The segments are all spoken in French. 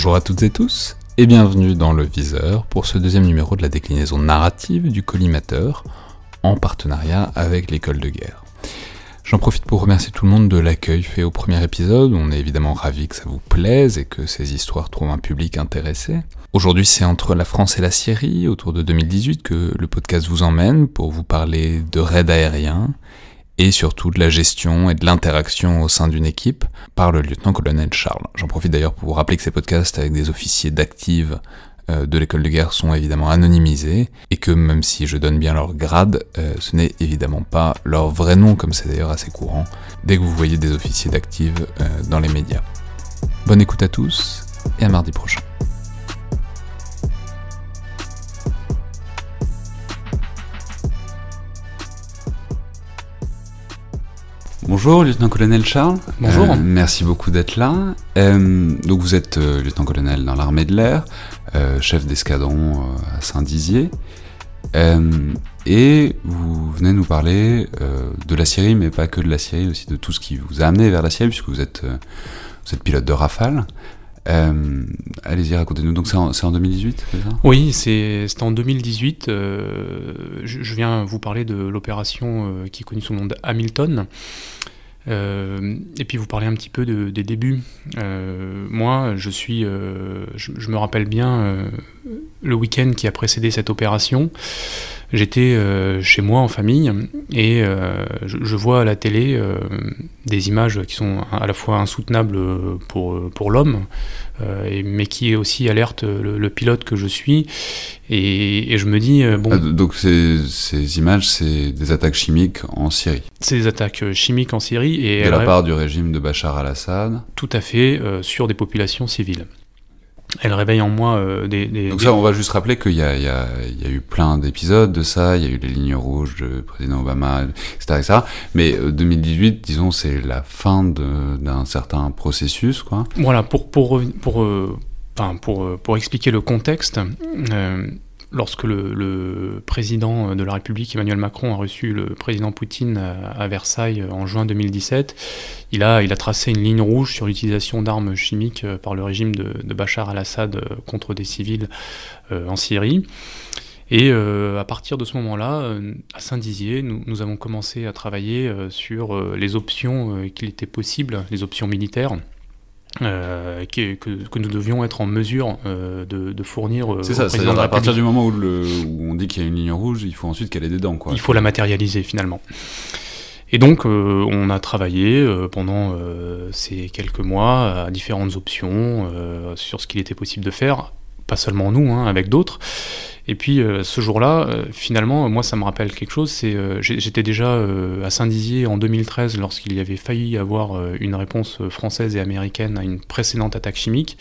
Bonjour à toutes et tous, et bienvenue dans Le Viseur pour ce deuxième numéro de la déclinaison narrative du collimateur, en partenariat avec l'école de guerre. J'en profite pour remercier tout le monde de l'accueil fait au premier épisode, on est évidemment ravis que ça vous plaise et que ces histoires trouvent un public intéressé. Aujourd'hui c'est entre la France et la Syrie, autour de 2018, que le podcast vous emmène pour vous parler de raids aériens et surtout de la gestion et de l'interaction au sein d'une équipe par le lieutenant-colonel Charles. J'en profite d'ailleurs pour vous rappeler que ces podcasts avec des officiers d'active euh, de l'école de guerre sont évidemment anonymisés et que même si je donne bien leur grade, euh, ce n'est évidemment pas leur vrai nom comme c'est d'ailleurs assez courant dès que vous voyez des officiers d'active euh, dans les médias. Bonne écoute à tous et à mardi prochain. Bonjour, lieutenant-colonel Charles. Bonjour. Euh, merci beaucoup d'être là. Euh, donc vous êtes euh, lieutenant-colonel dans l'armée de l'air, chef d'escadron à Saint-Dizier. et vous venez nous parler de la Syrie, mais pas que de la Syrie, aussi de tout ce qui vous a amené vers la Syrie, puisque vous êtes, vous êtes pilote de Rafale. Allez-y, racontez-nous. Donc c'est en, en, 2018, c'est ça? Oui, c'est en 2018. je, je, viens vous parler de l'opération qui est connue sous le nom de Hamilton. Euh, et puis vous parlez un petit peu de, des débuts. Euh, moi, je suis, euh, je, me rappelle bien le week-end qui a précédé cette opération. J'étais chez moi en famille et je, je, vois à la télé des images qui sont à la fois insoutenables pour, pour l'homme, mais qui aussi alerte le, le, pilote que je suis. Et, et je me dis bon. Ah, donc ces, ces images, c'est des attaques chimiques en Syrie. C'est des attaques chimiques en Syrie et de la part du régime de Bachar al-Assad. Tout à fait euh, sur des populations civiles. Elle réveille en moi euh, des, des, Donc ça, on va juste rappeler qu'il y, y, y a, eu plein d'épisodes de ça, il y a eu les lignes rouges du président Obama, etc. etc. mais euh, 2018, disons, c'est la fin d'un certain processus, quoi. Voilà, pour, pour, pour, enfin, pour, pour expliquer le contexte, lorsque le, président de la République, Emmanuel Macron, a reçu le président Poutine à, Versailles en juin 2017, il a, tracé une ligne rouge sur l'utilisation d'armes chimiques par le régime de, Bachar al-Assad contre des civils euh, en Syrie. Et euh, à partir de ce moment-là, euh, à Saint-Dizier, nous, avons commencé à travailler euh, sur euh, les options qu'il était possible, les options militaires. Euh, que, que, que, nous devions être en mesure euh, de, de, fournir. C'est ça, c'est à partir du moment où, le, où on dit qu'il y a une ligne rouge, il faut ensuite qu'elle ait des dents. Quoi. Il faut la matérialiser finalement. Et donc, euh, on a travaillé euh, pendant euh, ces quelques mois à différentes options sur ce qu'il était possible de faire, pas seulement nous, hein, avec d'autres. Et puis euh, ce jour-là, euh, finalement, moi ça me rappelle quelque chose, c'est euh, j'étais déjà à Saint-Dizier en 2013 lorsqu'il y avait failli avoir une réponse française et américaine à une précédente attaque chimique,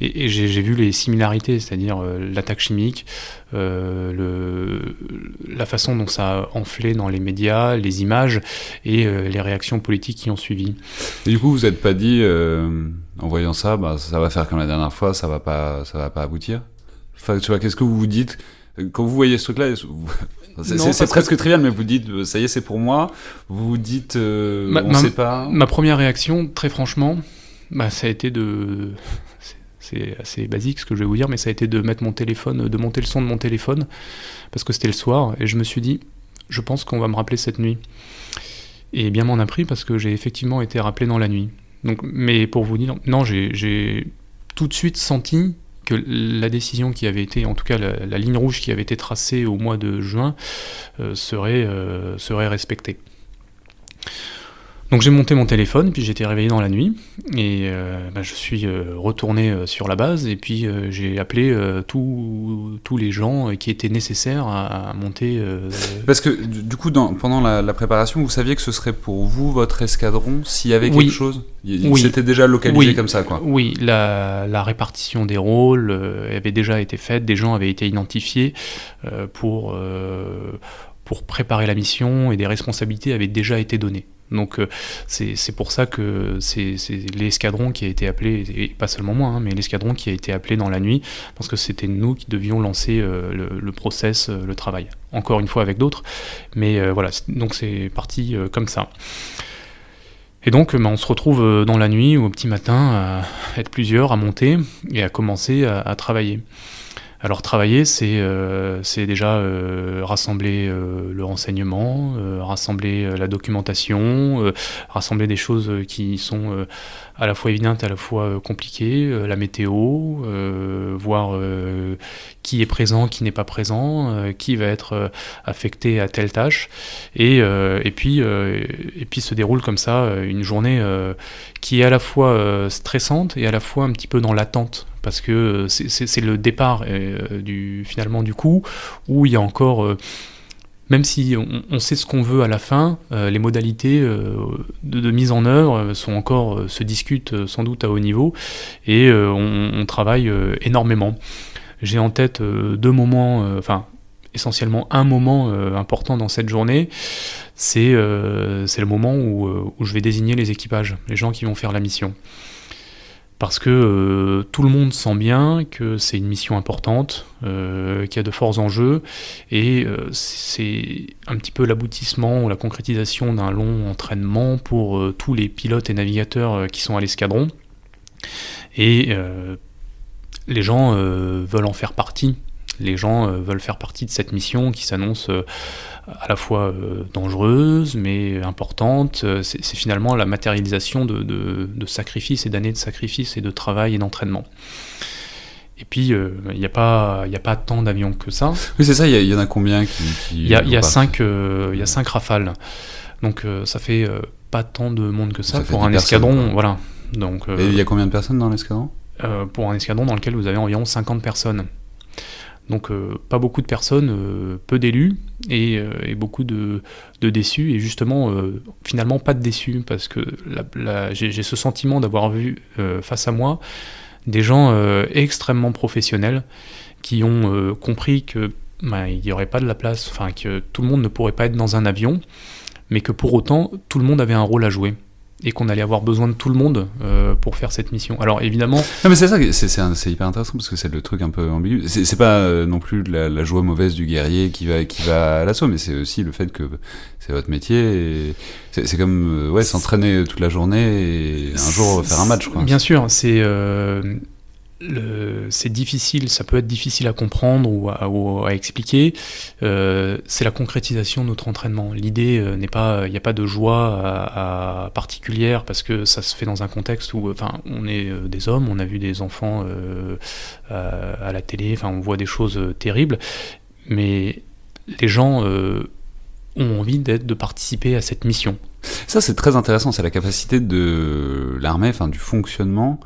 et, j'ai vu les similarités, c'est-à-dire l'attaque chimique, la façon dont ça a enflé dans les médias, les images et les réactions politiques qui ont suivi. Et du coup, vous n'êtes pas dit, en voyant ça, bah, ça va faire comme la dernière fois, ça va va pas aboutir? Enfin, tu vois, qu'est-ce que vous vous dites quand vous voyez ce truc-là C'est presque que... trivial, mais vous dites, ça y est, c'est pour moi. Vous vous dites, euh, ma, on ma, sait pas. Ma première réaction, très franchement, bah, ça a été de. C'est assez basique ce que je vais vous dire, mais ça a été de mettre mon téléphone, de monter le son de mon téléphone, parce que c'était le soir, et je me suis dit, je pense qu'on va me rappeler cette nuit. Et bien m'en a pris parce que j'ai effectivement été rappelé dans la nuit. Donc, mais pour vous dire, non, j'ai tout de suite senti que la décision qui avait été, en tout cas la, la, ligne rouge qui avait été tracée au mois de juin, euh, serait, euh, serait respectée. Donc j'ai monté mon téléphone, puis j'étais réveillé dans la nuit, et euh, bah, je suis euh, retourné euh, sur la base, et puis euh, j'ai appelé tous les gens qui étaient nécessaires à, à monter. Parce que du coup, dans, pendant la, la, préparation, vous saviez que ce serait pour vous, votre escadron, s'il y avait oui. quelque chose? Oui. C'était déjà localisé oui. comme ça, quoi Oui, la, la répartition des rôles avait déjà été faite, des gens avaient été identifiés pour, pour préparer la mission, et des responsabilités avaient déjà été données. Donc euh, c'est pour ça que c'est l'escadron qui a été appelé, et pas seulement moi, hein, mais l'escadron qui a été appelé dans la nuit, parce que c'était nous qui devions lancer euh, le, process, euh, le travail. Encore une fois avec d'autres, mais voilà, donc c'est parti comme ça. Et donc, bah, on se retrouve dans la nuit ou au petit matin à être plusieurs, à monter et à commencer à travailler. Alors travailler, c'est euh, déjà euh, rassembler euh, le renseignement, rassembler la documentation, rassembler des choses qui sont à la fois évidentes, à la fois compliquées, la météo, voir qui est présent, qui n'est pas présent, qui va être affecté à telle tâche, et, et, puis, et puis se déroule comme ça une journée qui est à la fois stressante et à la fois un petit peu dans l'attente parce que euh, c'est le départ euh, du, finalement du coup, où il y a encore, euh, même si on, sait ce qu'on veut à la fin, les modalités de, mise en œuvre sont encore, se discutent sans doute à haut niveau, et on, travaille énormément. J'ai en tête deux moments, enfin essentiellement un moment important dans cette journée, c'est le moment où, où je vais désigner les équipages, les gens qui vont faire la mission parce que euh, tout le monde sent bien que c'est une mission importante, euh, qu'il y a de forts enjeux, et euh, c'est un petit peu l'aboutissement ou la concrétisation d'un long entraînement pour tous les pilotes et navigateurs qui sont à l'escadron. Et les gens veulent en faire partie. Les gens veulent faire partie de cette mission qui s'annonce à la fois euh, dangereuse, mais importante. Euh, c'est finalement la matérialisation de, sacrifices et d'années de sacrifices et de travail et d'entraînement. Et puis, euh, il n'y a, pas, a pas tant d'avions que ça. Oui, c'est ça, il y, en a combien qui... Il y, a, cinq, y a cinq rafales. Donc, ça fait pas tant de monde que ça, pour un escadron. Voilà. Donc, et il y a combien de personnes dans l'escadron? Pour un escadron dans lequel vous avez environ 50 personnes. Donc euh, pas beaucoup de personnes, euh, peu d'élus et, euh, beaucoup de, déçus. Et justement finalement pas de déçus parce que j'ai ce sentiment d'avoir vu face à moi des gens extrêmement professionnels qui ont compris que bah, il n'y aurait pas de la place, enfin que tout le monde ne pourrait pas être dans un avion, mais que pour autant tout le monde avait un rôle à jouer et qu'on allait avoir besoin de tout le monde euh, pour faire cette mission. Alors évidemment. Non mais c'est ça, c'est hyper intéressant parce que c'est le truc un peu ambigu. C'est pas euh, non plus la, la, joie mauvaise du guerrier qui va qui va à l'assaut, mais c'est aussi le fait que c'est votre métier. C'est comme euh, ouais s'entraîner toute la journée et un jour faire un match. Quoi. Bien sûr, c'est c'est difficile, ça peut être difficile à comprendre ou à, expliquer. Euh, c'est la concrétisation de notre entraînement. L'idée euh, n'est pas, il n'y a pas de joie particulière parce que ça se fait dans un contexte où, enfin, on est euh, des hommes, on a vu des enfants à, la télé, enfin, on voit des choses terribles, mais les gens ont envie de participer à cette mission. Ça, c'est très intéressant. C'est la capacité de l'armée, enfin, du fonctionnement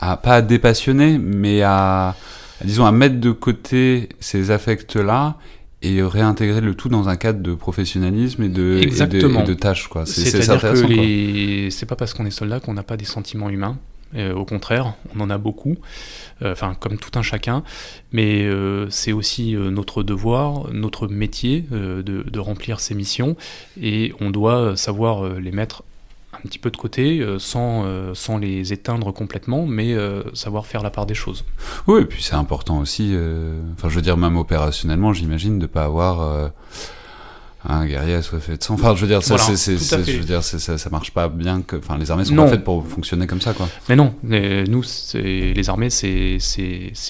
à pas à dépassionner, mais à, disons à mettre de côté ces affects-là et réintégrer le tout dans un cadre de professionnalisme et de, Exactement. Et de, tâches quoi. C'est-à-dire que les... c'est pas parce qu'on est soldat qu'on n'a pas des sentiments humains. Euh, au contraire, on en a beaucoup, euh, enfin comme tout un chacun, mais euh, c'est aussi notre devoir, notre métier de, de, remplir ces missions, et on doit savoir les mettre un petit peu de côté, euh, sans, euh, sans les éteindre complètement, mais euh, savoir faire la part des choses. Oui, et puis c'est important aussi, enfin je veux dire, même opérationnellement, j'imagine, de ne pas avoir un guerrier assoiffé de sang. Enfin, je veux dire, ça, je veux dire, ça, ça marche pas bien. Que, enfin, les armées sont pas faites pour fonctionner comme ça, quoi. Mais non, nous, les armées, c'est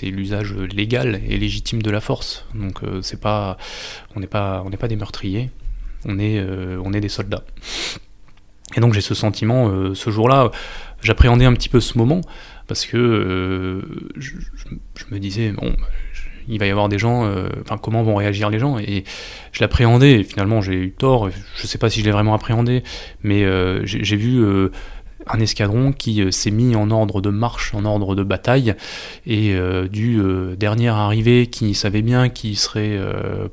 l'usage légal et légitime de la force. Donc, c'est pas, on n'est pas, on n'est pas des meurtriers. On est, on est des soldats. Et donc j'ai ce sentiment, euh, ce jour-là, j'appréhendais un petit peu ce moment, parce que euh, je, me disais, bon, il va y avoir des gens, euh, enfin comment vont réagir les gens, et je l'appréhendais, et finalement j'ai eu tort, je ne sais pas si je l'ai vraiment appréhendé, mais j'ai vu un escadron qui s'est mis en ordre de marche, en ordre de bataille, et du dernier arrivé qui savait bien qu'il serait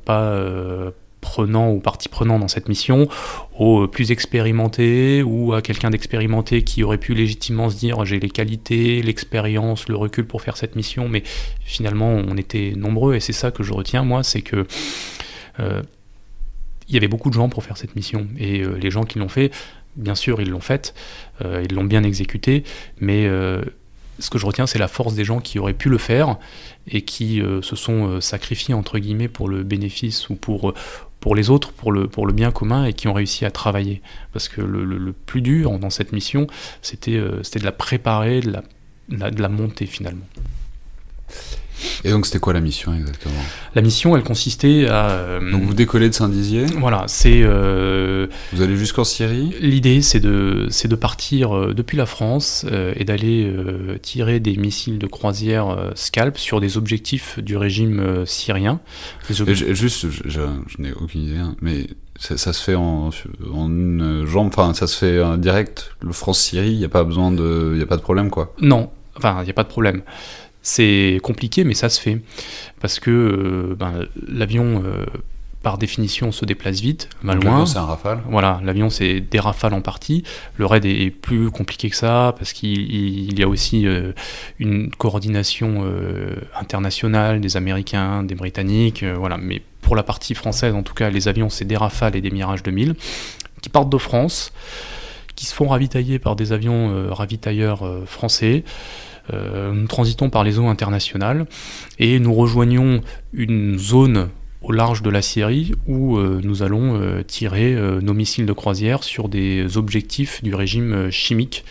pas prenant ou partie prenant dans cette mission, au plus expérimenté ou à quelqu'un d'expérimenté qui aurait pu légitimement se dire j'ai les qualités, l'expérience, le recul pour faire cette mission, mais finalement on était nombreux. Et c'est ça que je retiens moi, c'est que euh, il y avait beaucoup de gens pour faire cette mission. Et euh, les gens qui l'ont fait, bien sûr ils l'ont faite, euh, ils l'ont bien exécutée, mais ce que je retiens, c'est la force des gens qui auraient pu le faire et qui se sont sacrifiés entre guillemets pour le bénéfice ou pour pour les autres, pour le, pour le bien commun, et qui ont réussi à travailler. Parce que le, le, plus dur dans cette mission, c'était euh, c'était de la préparer, de la, de la monter finalement. Et donc c'était quoi la mission exactement? La mission, elle consistait à... Euh, donc vous décollez de Saint-Dizier? Voilà, c'est... Euh, vous allez jusqu'en Syrie? L'idée, c'est de, de partir euh, depuis la France et d'aller tirer des missiles de croisière Scalp sur des objectifs du régime syrien. juste, je, n'ai aucune idée, hein, mais ça, se fait en, en, une jambe, enfin ça se fait en direct, le France-Syrie, il n'y a pas besoin de... il a pas de problème quoi. Non, enfin il n'y a pas de problème. C'est compliqué, mais ça se fait. Parce que euh, ben, l'avion, euh, par définition, se déplace vite, va loin. c'est un rafale Voilà, l'avion, c'est des rafales en partie. Le raid est plus compliqué que ça, parce qu'il y a aussi euh, une coordination internationale des Américains, des Britanniques. voilà. Mais pour la partie française, en tout cas, les avions, c'est des rafales et des Mirage 2000 qui partent de France, qui se font ravitailler par des avions ravitailleurs français. Euh, nous transitons par les eaux internationales et nous rejoignons une zone au large de la Syrie où euh, nous allons euh, tirer nos missiles de croisière sur des objectifs du régime chimique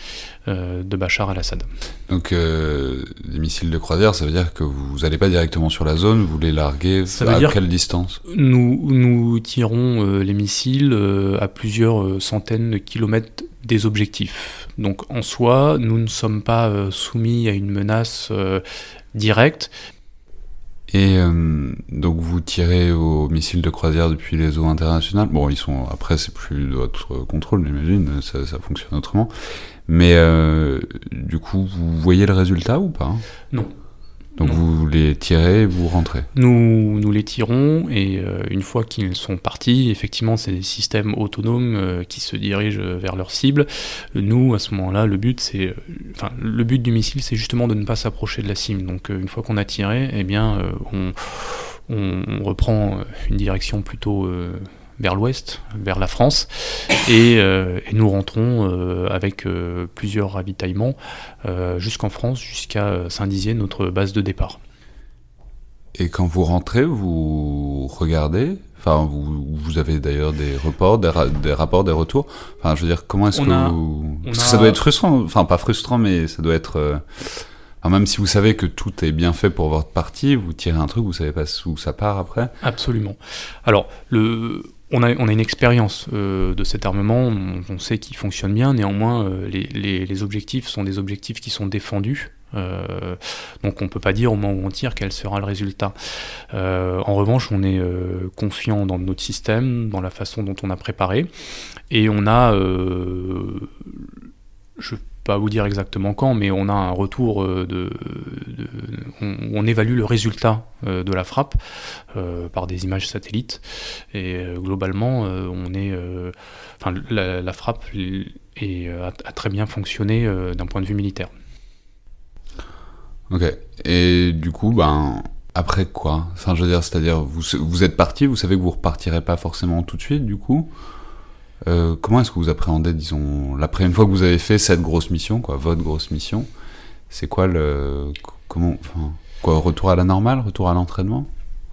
de Bachar al-Assad. Donc des missiles de croisière, ça veut dire que vous n'allez pas directement sur la zone, vous les larguez à quelle distance? Nous, nous tirons les missiles à plusieurs centaines de kilomètres des objectifs. Donc en soi, nous ne sommes pas euh, soumis à une menace euh, directe. Et euh, donc vous tirez vos missiles de croisière depuis les eaux internationales. Bon, ils sont après c'est plus de votre contrôle, j'imagine, ça, ça, fonctionne autrement. Mais du coup, vous voyez le résultat ou pas? Non. Donc vous les tirez, vous rentrez Nous, nous les tirons et euh, une fois qu'ils sont partis, effectivement c'est des systèmes autonomes euh, qui se dirigent vers leur cible. Nous, à ce moment-là, le but c'est, euh, enfin, le but du missile c'est justement de ne pas s'approcher de la cible. Donc une fois qu'on a tiré, eh bien on, on, reprend une direction plutôt vers l'ouest, vers la France, et, euh, nous rentrons euh, avec euh, plusieurs ravitaillements jusqu'en France, jusqu'à Saint-Dizier, notre base de départ. Et quand vous rentrez, vous regardez? Enfin, vous, vous avez d'ailleurs des reports, des, des, rapports, des retours? Enfin, je veux dire, comment est-ce que vous... Parce que ça doit être frustrant. Enfin, pas frustrant, mais ça doit être... même si vous savez que tout est bien fait pour votre partie, vous tirez un truc, vous savez pas où ça part après. Absolument. Alors, le, on a, une expérience euh, de cet armement, on, sait qu'il fonctionne bien, néanmoins euh, les, objectifs sont des objectifs qui sont défendus, euh, donc on ne peut pas dire au moment où on tire quel sera le résultat. en revanche, on est confiant dans notre système, dans la façon dont on a préparé, et on a, pas vous dire exactement quand, mais on a un retour euh, de, on, évalue le résultat euh, de la frappe euh, par des images satellites et globalement on est, enfin la, frappe est, a, très bien fonctionné d'un point de vue militaire. Ok. Et du coup, ben après quoi? Je veux dire, c'est-à-dire vous, vous êtes parti, vous savez que vous repartirez pas forcément tout de suite, du coup? Euh, comment est-ce que vous appréhendez, disons, l'après une fois que vous avez fait cette grosse mission, quoi, votre grosse mission, c'est quoi le, comment, quoi, retour à la normale, retour à l'entraînement?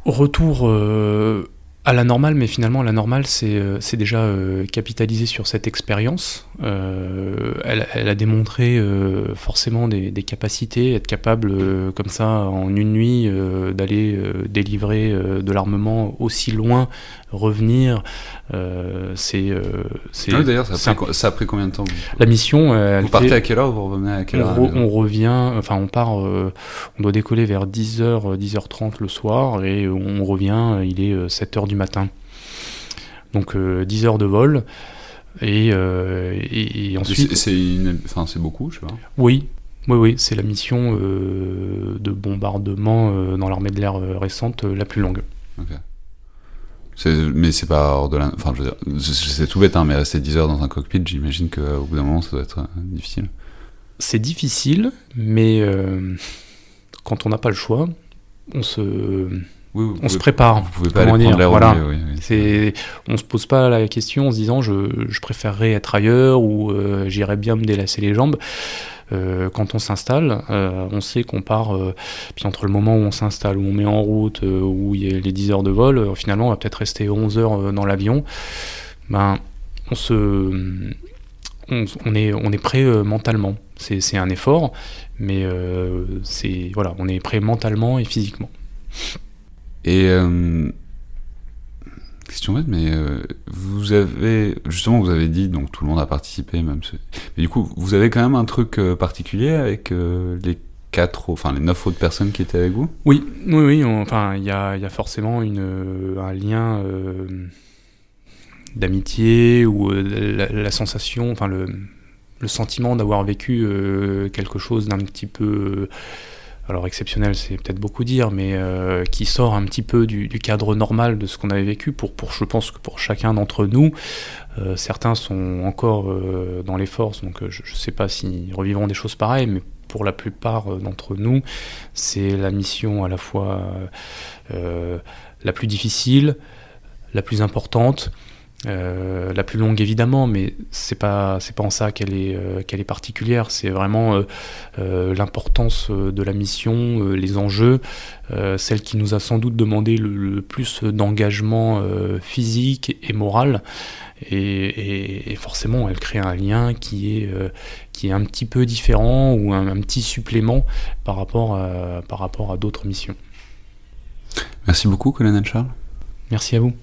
Retour euh, à la normale, mais finalement, la normale, c'est euh, déjà euh, capitaliser sur cette expérience. Euh, elle, elle, a démontré forcément des, des, capacités, être capable, comme ça, en une nuit, d'aller délivrer de l'armement aussi loin, revenir. c'est. Ah D'ailleurs, ça, a pris combien de temps La mission. vous partez à quelle heure Vous revenez à quelle heure on, revient, enfin, on part, on doit décoller vers 10h, 10h30 le soir, et on revient, il est 7h du matin. Donc 10 euh, heures de vol. Et, euh, ensuite. C'est beaucoup, je sais pas. Oui, oui, oui, c'est la mission euh, de bombardement dans l'armée de l'air récente la plus longue. Mais c'est pas hors de la. Enfin, je veux dire, c'est tout bête, hein, mais rester 10 heures dans un cockpit, j'imagine qu'au bout d'un moment, ça doit être difficile. C'est difficile, mais quand on n'a pas le choix, on se on se prépare. Vous pouvez pas aller voilà. c'est, on se pose pas la question en se disant je, je préférerais être ailleurs ou euh, j'irais bien me délasser les jambes. quand on s'installe, on sait qu'on part, puis entre le moment où on s'installe, où on met en route, où il y a les 10 heures de vol, finalement on va peut-être rester 11 heures dans l'avion. Ben, on se on, est, on est prêt mentalement. C'est un effort, mais c'est voilà, on est prêt mentalement et physiquement. Et question bête, mais euh, vous avez justement vous avez dit donc tout le monde a participé même. Mais du coup, vous avez quand même un truc euh, particulier avec euh, les quatre, enfin les neuf autres personnes qui étaient avec vous? Oui, oui, oui. enfin, il y a, y a, forcément une, un lien d'amitié ou la, sensation, enfin le, le sentiment d'avoir vécu quelque chose d'un petit peu alors exceptionnel c'est peut-être beaucoup dire, mais euh, qui sort un petit peu du, cadre normal de ce qu'on avait vécu. Pour, je pense que pour chacun d'entre nous, euh, certains sont encore euh, dans les forces, donc je ne sais pas s'ils revivront des choses pareilles, mais pour la plupart d'entre nous, c'est la mission à la fois la plus difficile, la plus importante, euh, la plus longue évidemment, mais c'est pas c'est pas en ça qu'elle est euh, qu'elle est particulière. C'est vraiment euh, l'importance de la mission, les enjeux, celle qui nous a sans doute demandé le, plus d'engagement physique et moral. Et, forcément, elle crée un lien qui est qui est un petit peu différent ou un, un petit supplément par rapport à, par rapport à d'autres missions. Merci beaucoup, colonel Charles. Merci à vous.